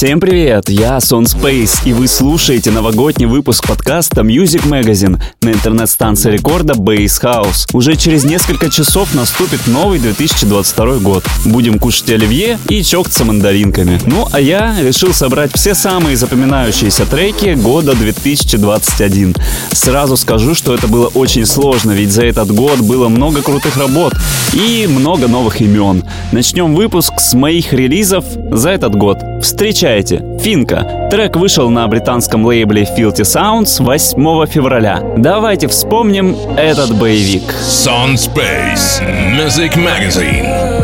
Всем привет, я Сон Space, и вы слушаете новогодний выпуск подкаста Music Magazine на интернет-станции рекорда Base House. Уже через несколько часов наступит новый 2022 год. Будем кушать оливье и чокаться мандаринками. Ну, а я решил собрать все самые запоминающиеся треки года 2021. Сразу скажу, что это было очень сложно, ведь за этот год было много крутых работ и много новых имен. Начнем выпуск с моих релизов за этот год. Встречайте Встречайте, Финка. Трек вышел на британском лейбле Filthy Sounds 8 февраля. Давайте вспомним этот боевик. Sun Space Music Magazine.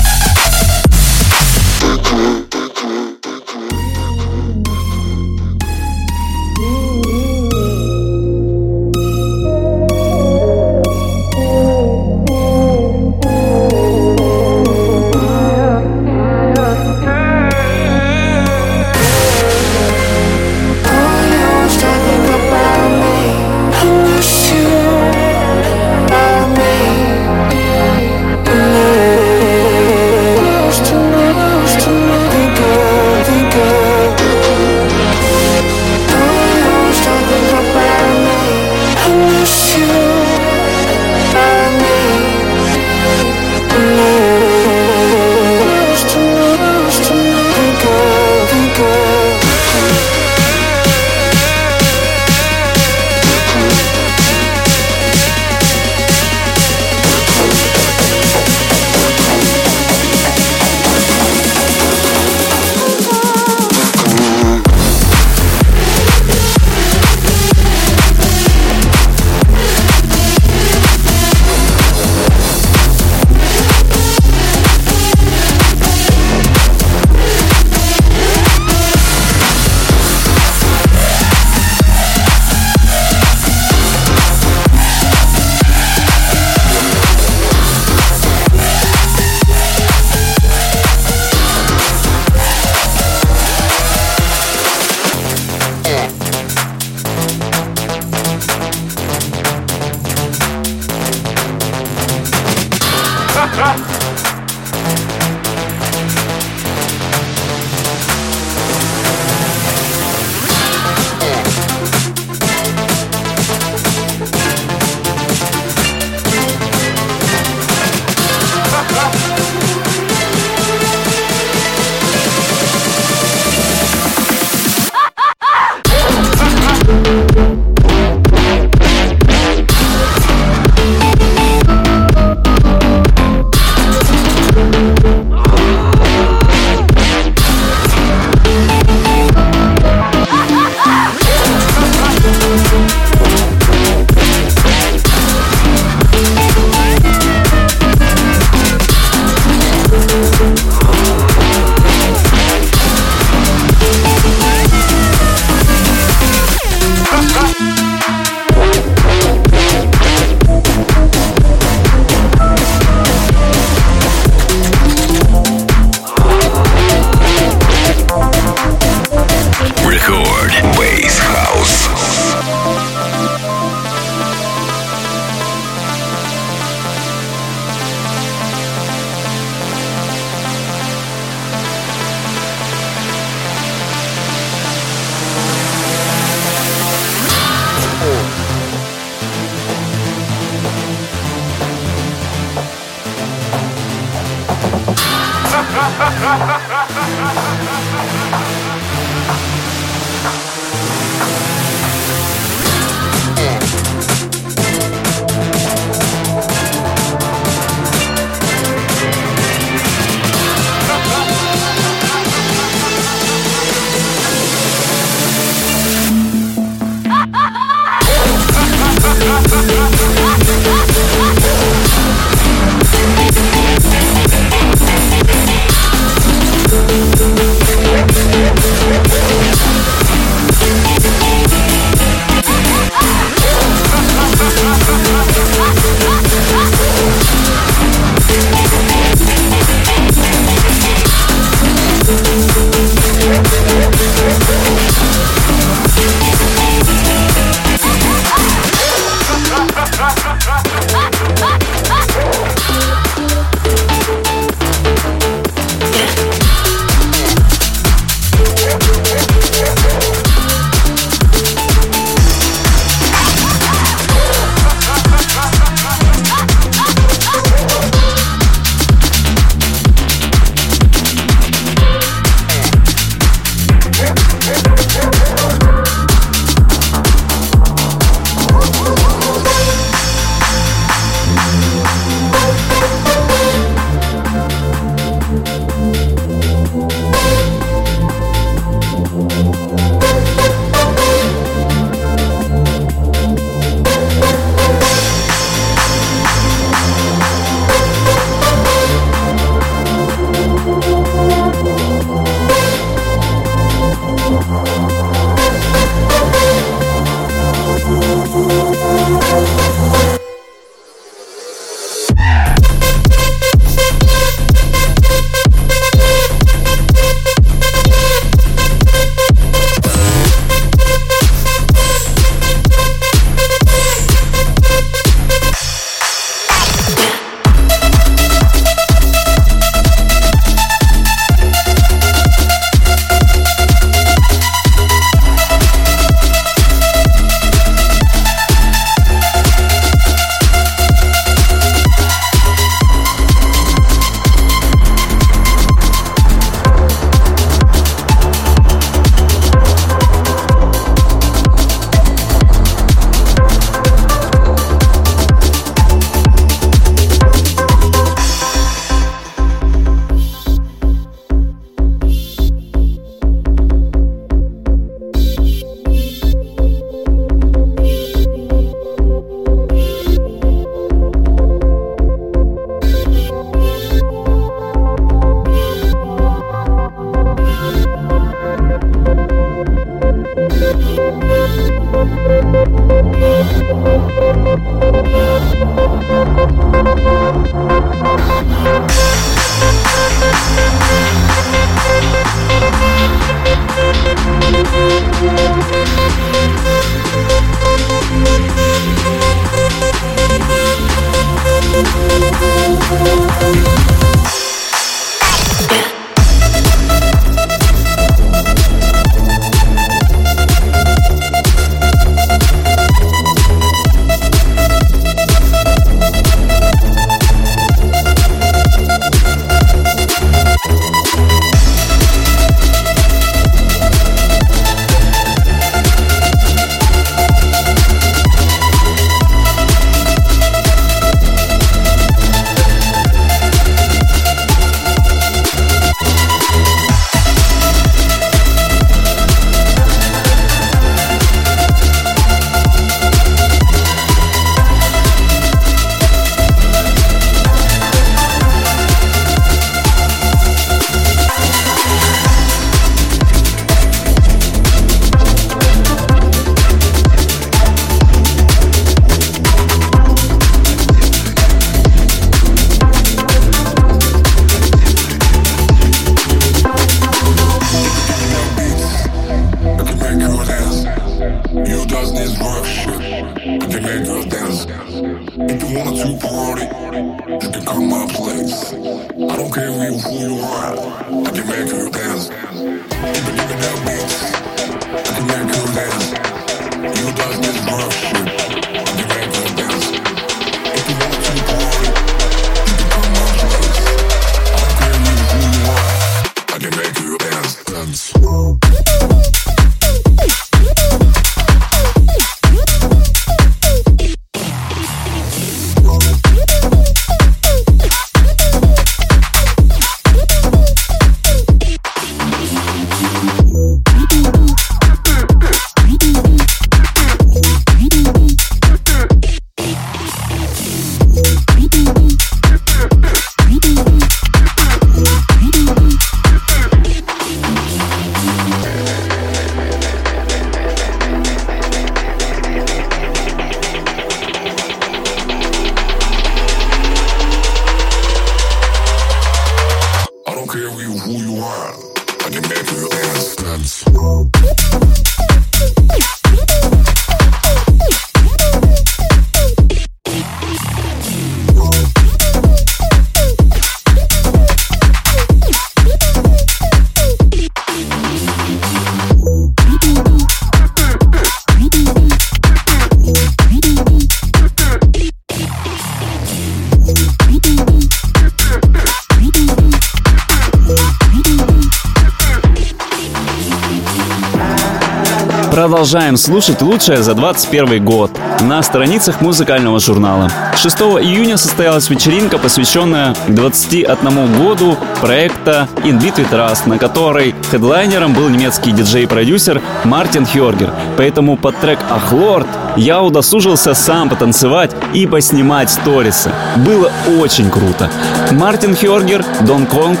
Продолжаем слушать лучшее за 21 год на страницах музыкального журнала. 6 июня состоялась вечеринка, посвященная 21 году проекта In Between Trust, на которой хедлайнером был немецкий диджей-продюсер Мартин Хьоргер. Поэтому под трек «Ахлорд» я удосужился сам потанцевать и поснимать сторисы. Было очень круто. Мартин Хьоргер, Дон Конг,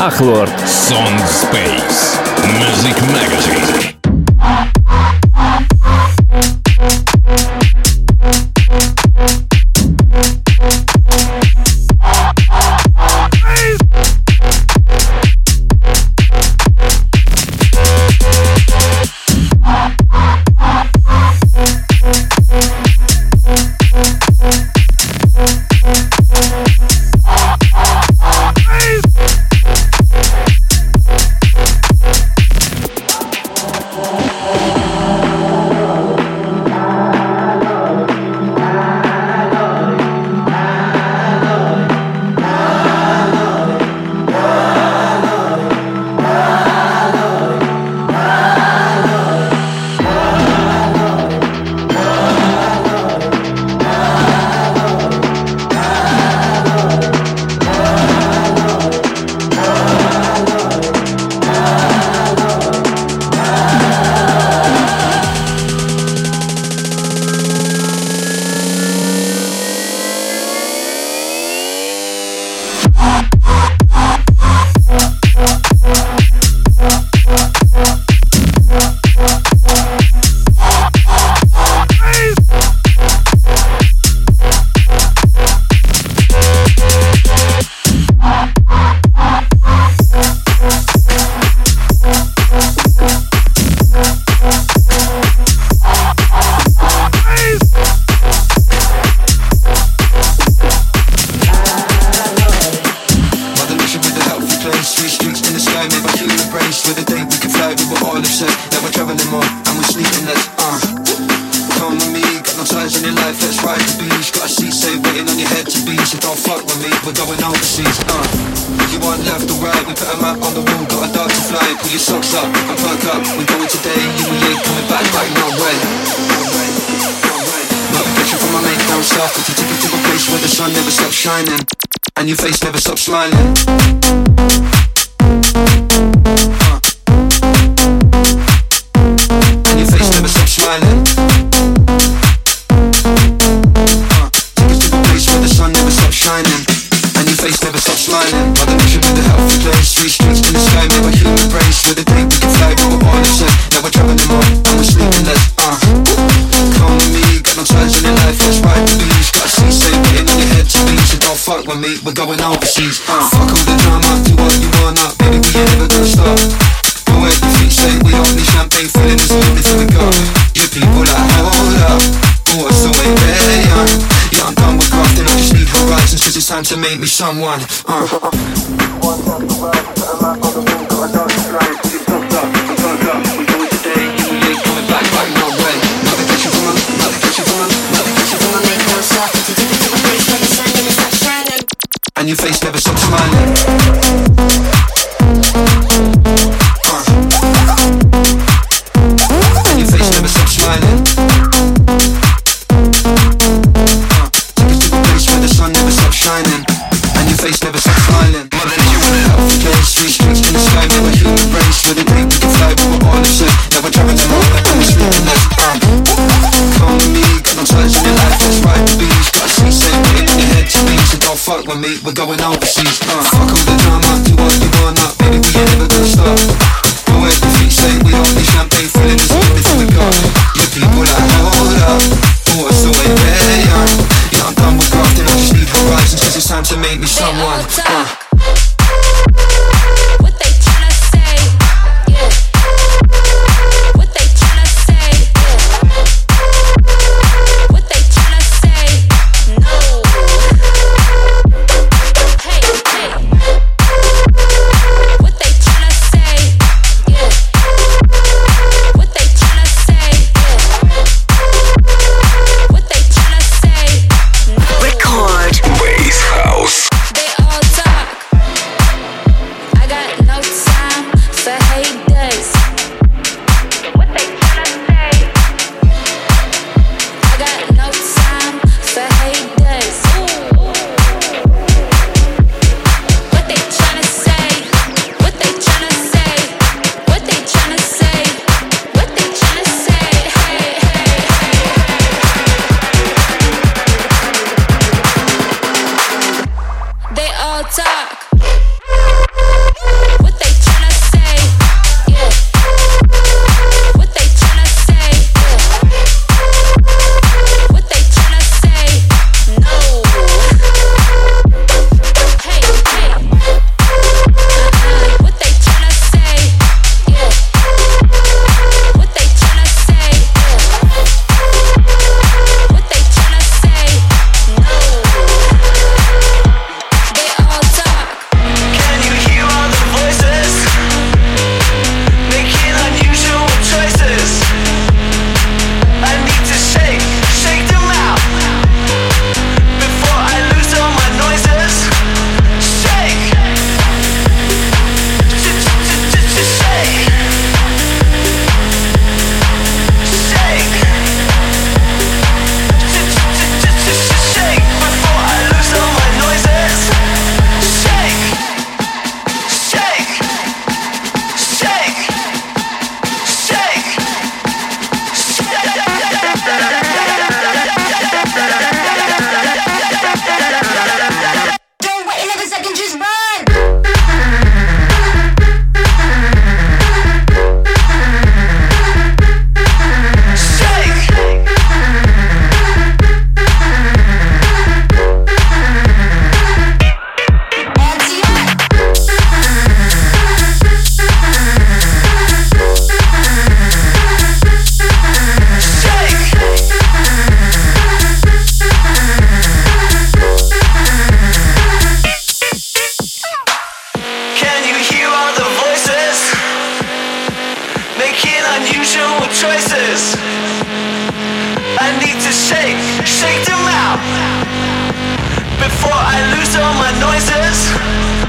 Ахлорд. Song Space. Music Magazine. To make me someone. Uh. before I lose all my noises.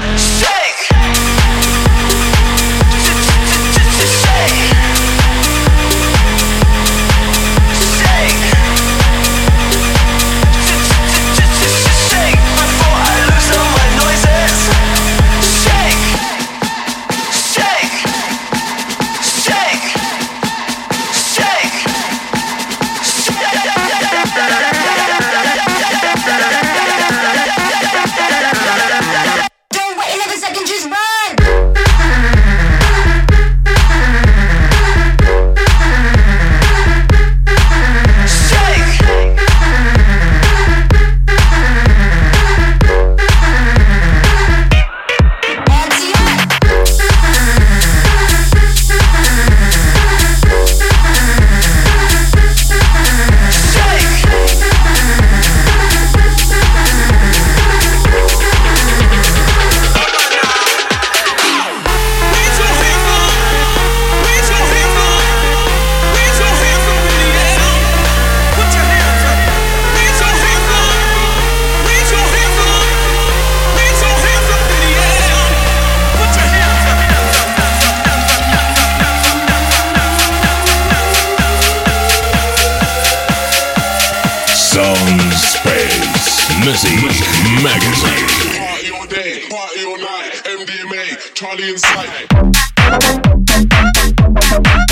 Thank you.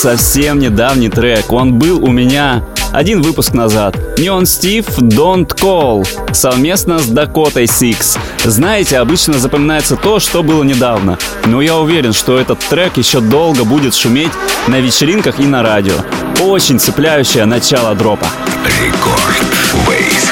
Совсем недавний трек. Он был у меня один выпуск назад. Неон Стив Don't Call совместно с Дакотой Six. Знаете, обычно запоминается то, что было недавно. Но я уверен, что этот трек еще долго будет шуметь на вечеринках и на радио. Очень цепляющее начало дропа. Рекорд Бейс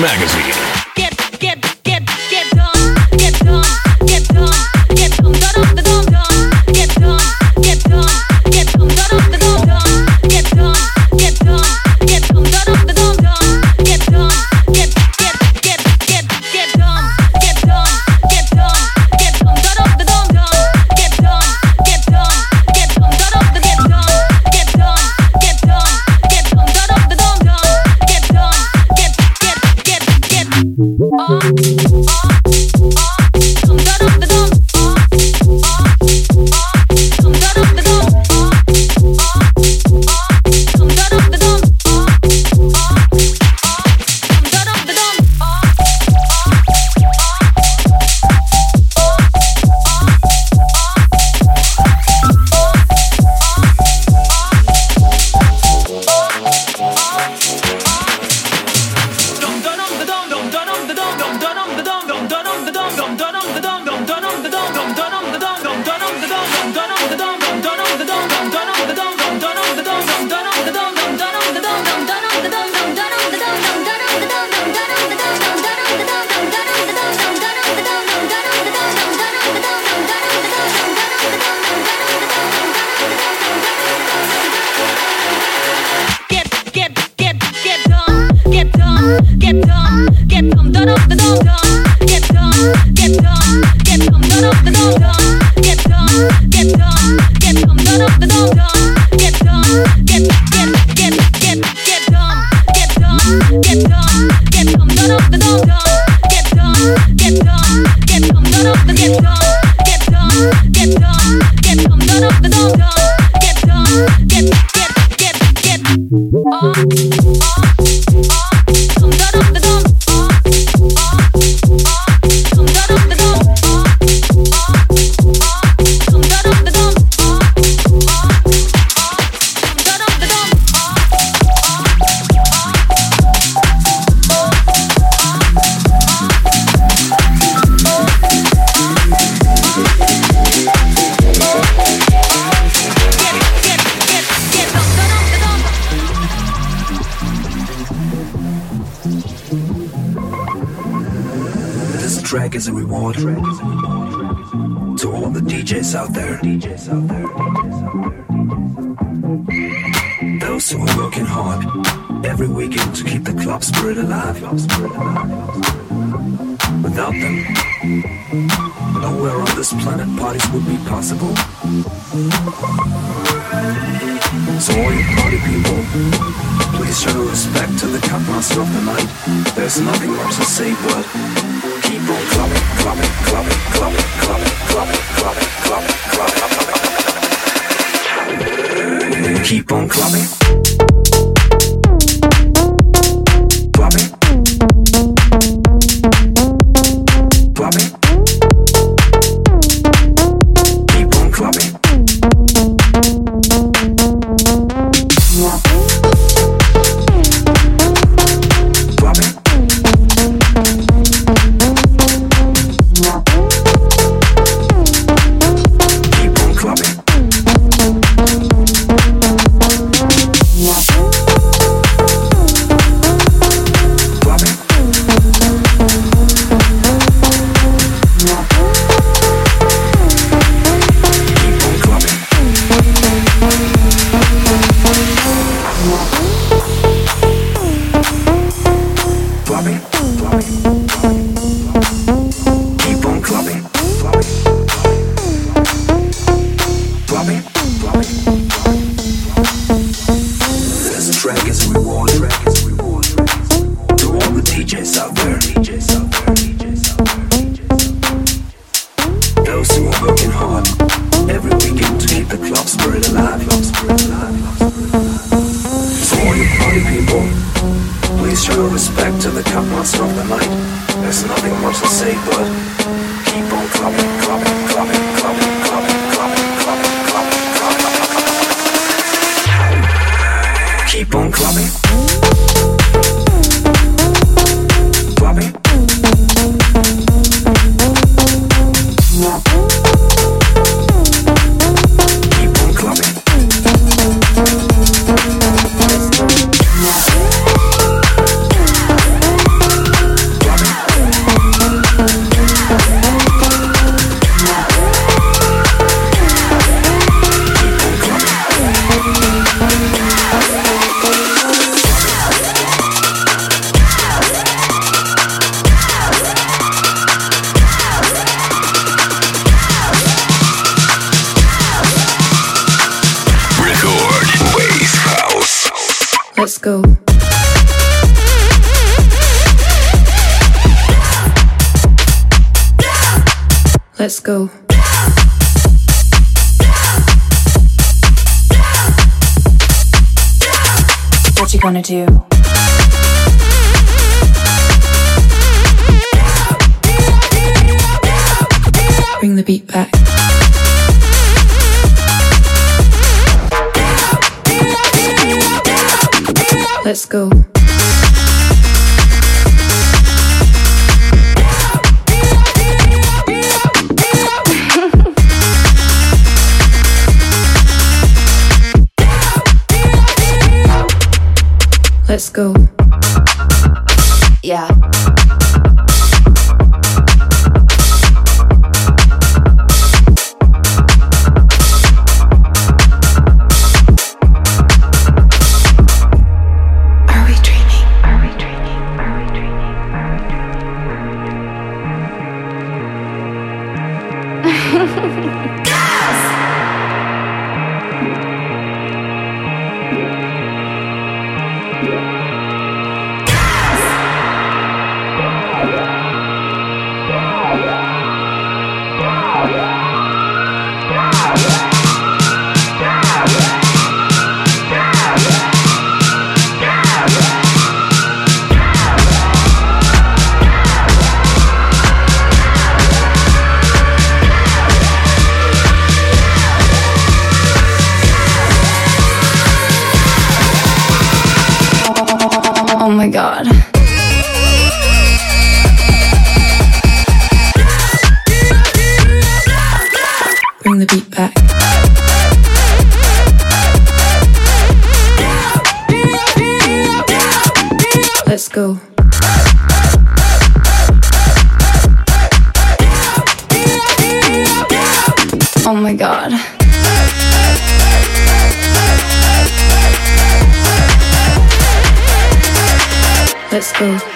Magazine. keep on clubbing. Go. Let's go. What you gonna do? Let's go. God. Bring the beat back. Let's go. Go.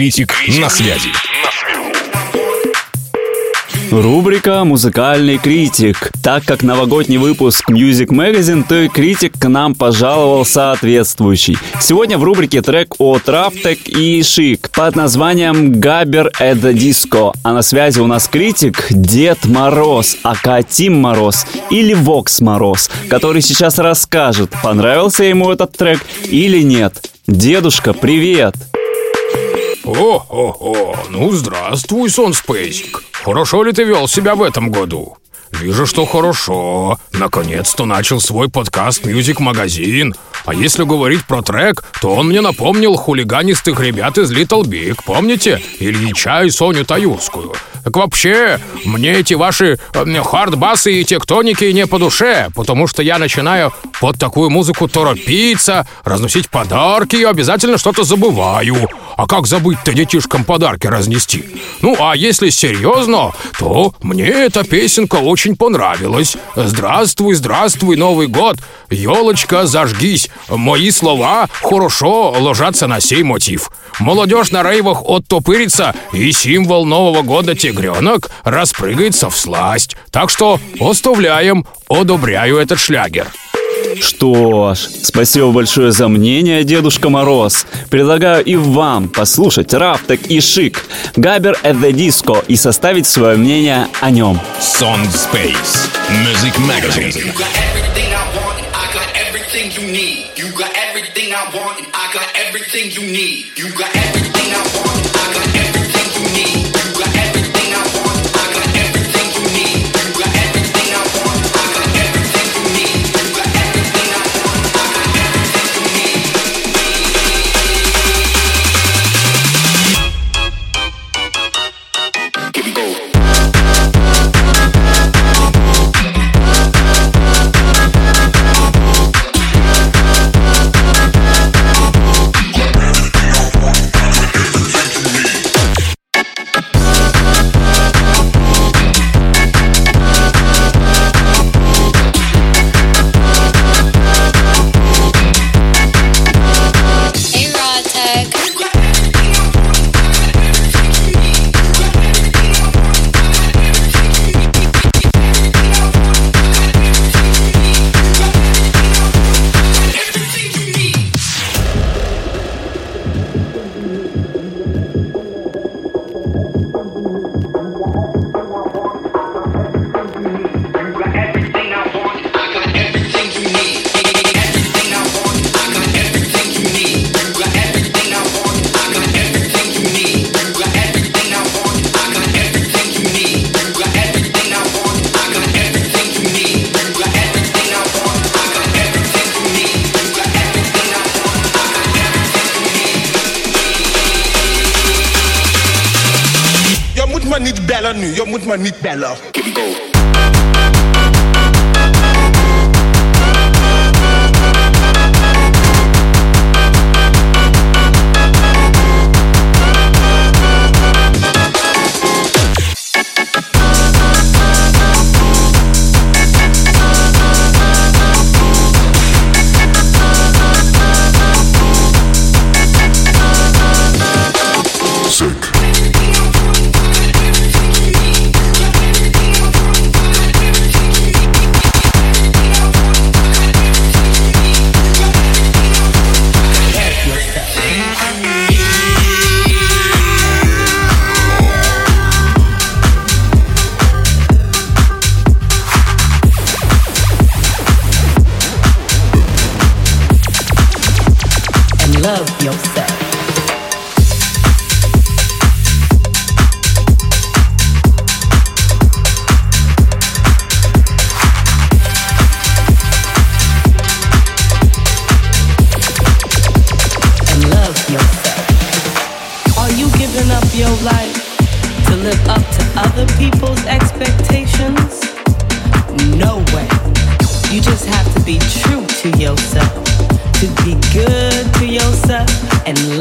Критик на связи. Рубрика «Музыкальный критик». Так как новогодний выпуск Music Magazine, то и критик к нам пожаловал соответствующий. Сегодня в рубрике трек от Рафтек и Шик под названием «Габер это диско». А на связи у нас критик Дед Мороз, ака Тим Мороз или Вокс Мороз, который сейчас расскажет, понравился ему этот трек или нет. Дедушка, привет! О-о-о, ну здравствуй, Сон Спейсик. Хорошо ли ты вел себя в этом году? Вижу, что хорошо. Наконец-то начал свой подкаст Music Magazine. А если говорить про трек, то он мне напомнил хулиганистых ребят из Little Big. Помните? Ильича и Соню Таюрскую. Так вообще, мне эти ваши э, хардбасы и тектоники не по душе, потому что я начинаю под такую музыку торопиться, разносить подарки и обязательно что-то забываю. А как забыть-то детишкам подарки разнести? Ну, а если серьезно, то мне эта песенка очень понравилась. Здравствуй, здравствуй, Новый год. Елочка, зажгись. Мои слова хорошо ложатся на сей мотив. Молодежь на рейвах оттопырится, и символ Нового года тигренок распрыгается в сласть. Так что оставляем, одобряю этот шлягер. Что ж, спасибо большое за мнение, Дедушка Мороз. Предлагаю и вам послушать Рафтек и Шик, Габер at the Disco и составить свое мнение о нем. Sound Space. Music Magazine. You got everything I want, and I got everything you need. You got everything I want, and I got everything you need. You got everything love yourself. And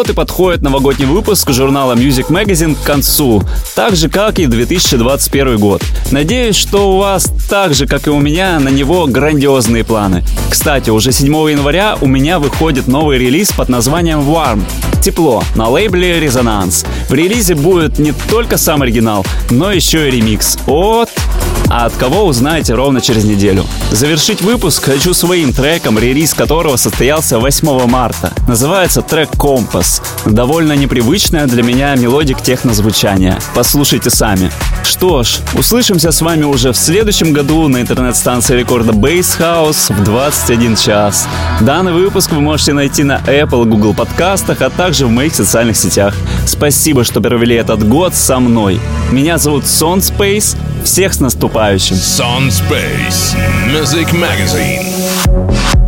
Вот и подходит новогодний выпуск журнала Music Magazine к концу, так же, как и 2021 год. Надеюсь, что у вас так же, как и у меня, на него грандиозные планы. Кстати, уже 7 января у меня выходит новый релиз под названием Warm. Тепло на лейбле Резонанс. В релизе будет не только сам оригинал, но еще и ремикс от а от кого узнаете ровно через неделю. Завершить выпуск хочу своим треком, релиз которого состоялся 8 марта. Называется трек «Компас». Довольно непривычная для меня melodic techno звучания. Послушайте сами. Что ж, услышимся с вами уже в следующем году на интернет-станции рекорда Bass House в 21 час. Данный выпуск вы можете найти на Apple, Google подкастах, а также в моих социальных сетях. Спасибо, что провели этот год со мной. Меня зовут Сон Space. Всех с наступающим! Sun Space Music Magazine.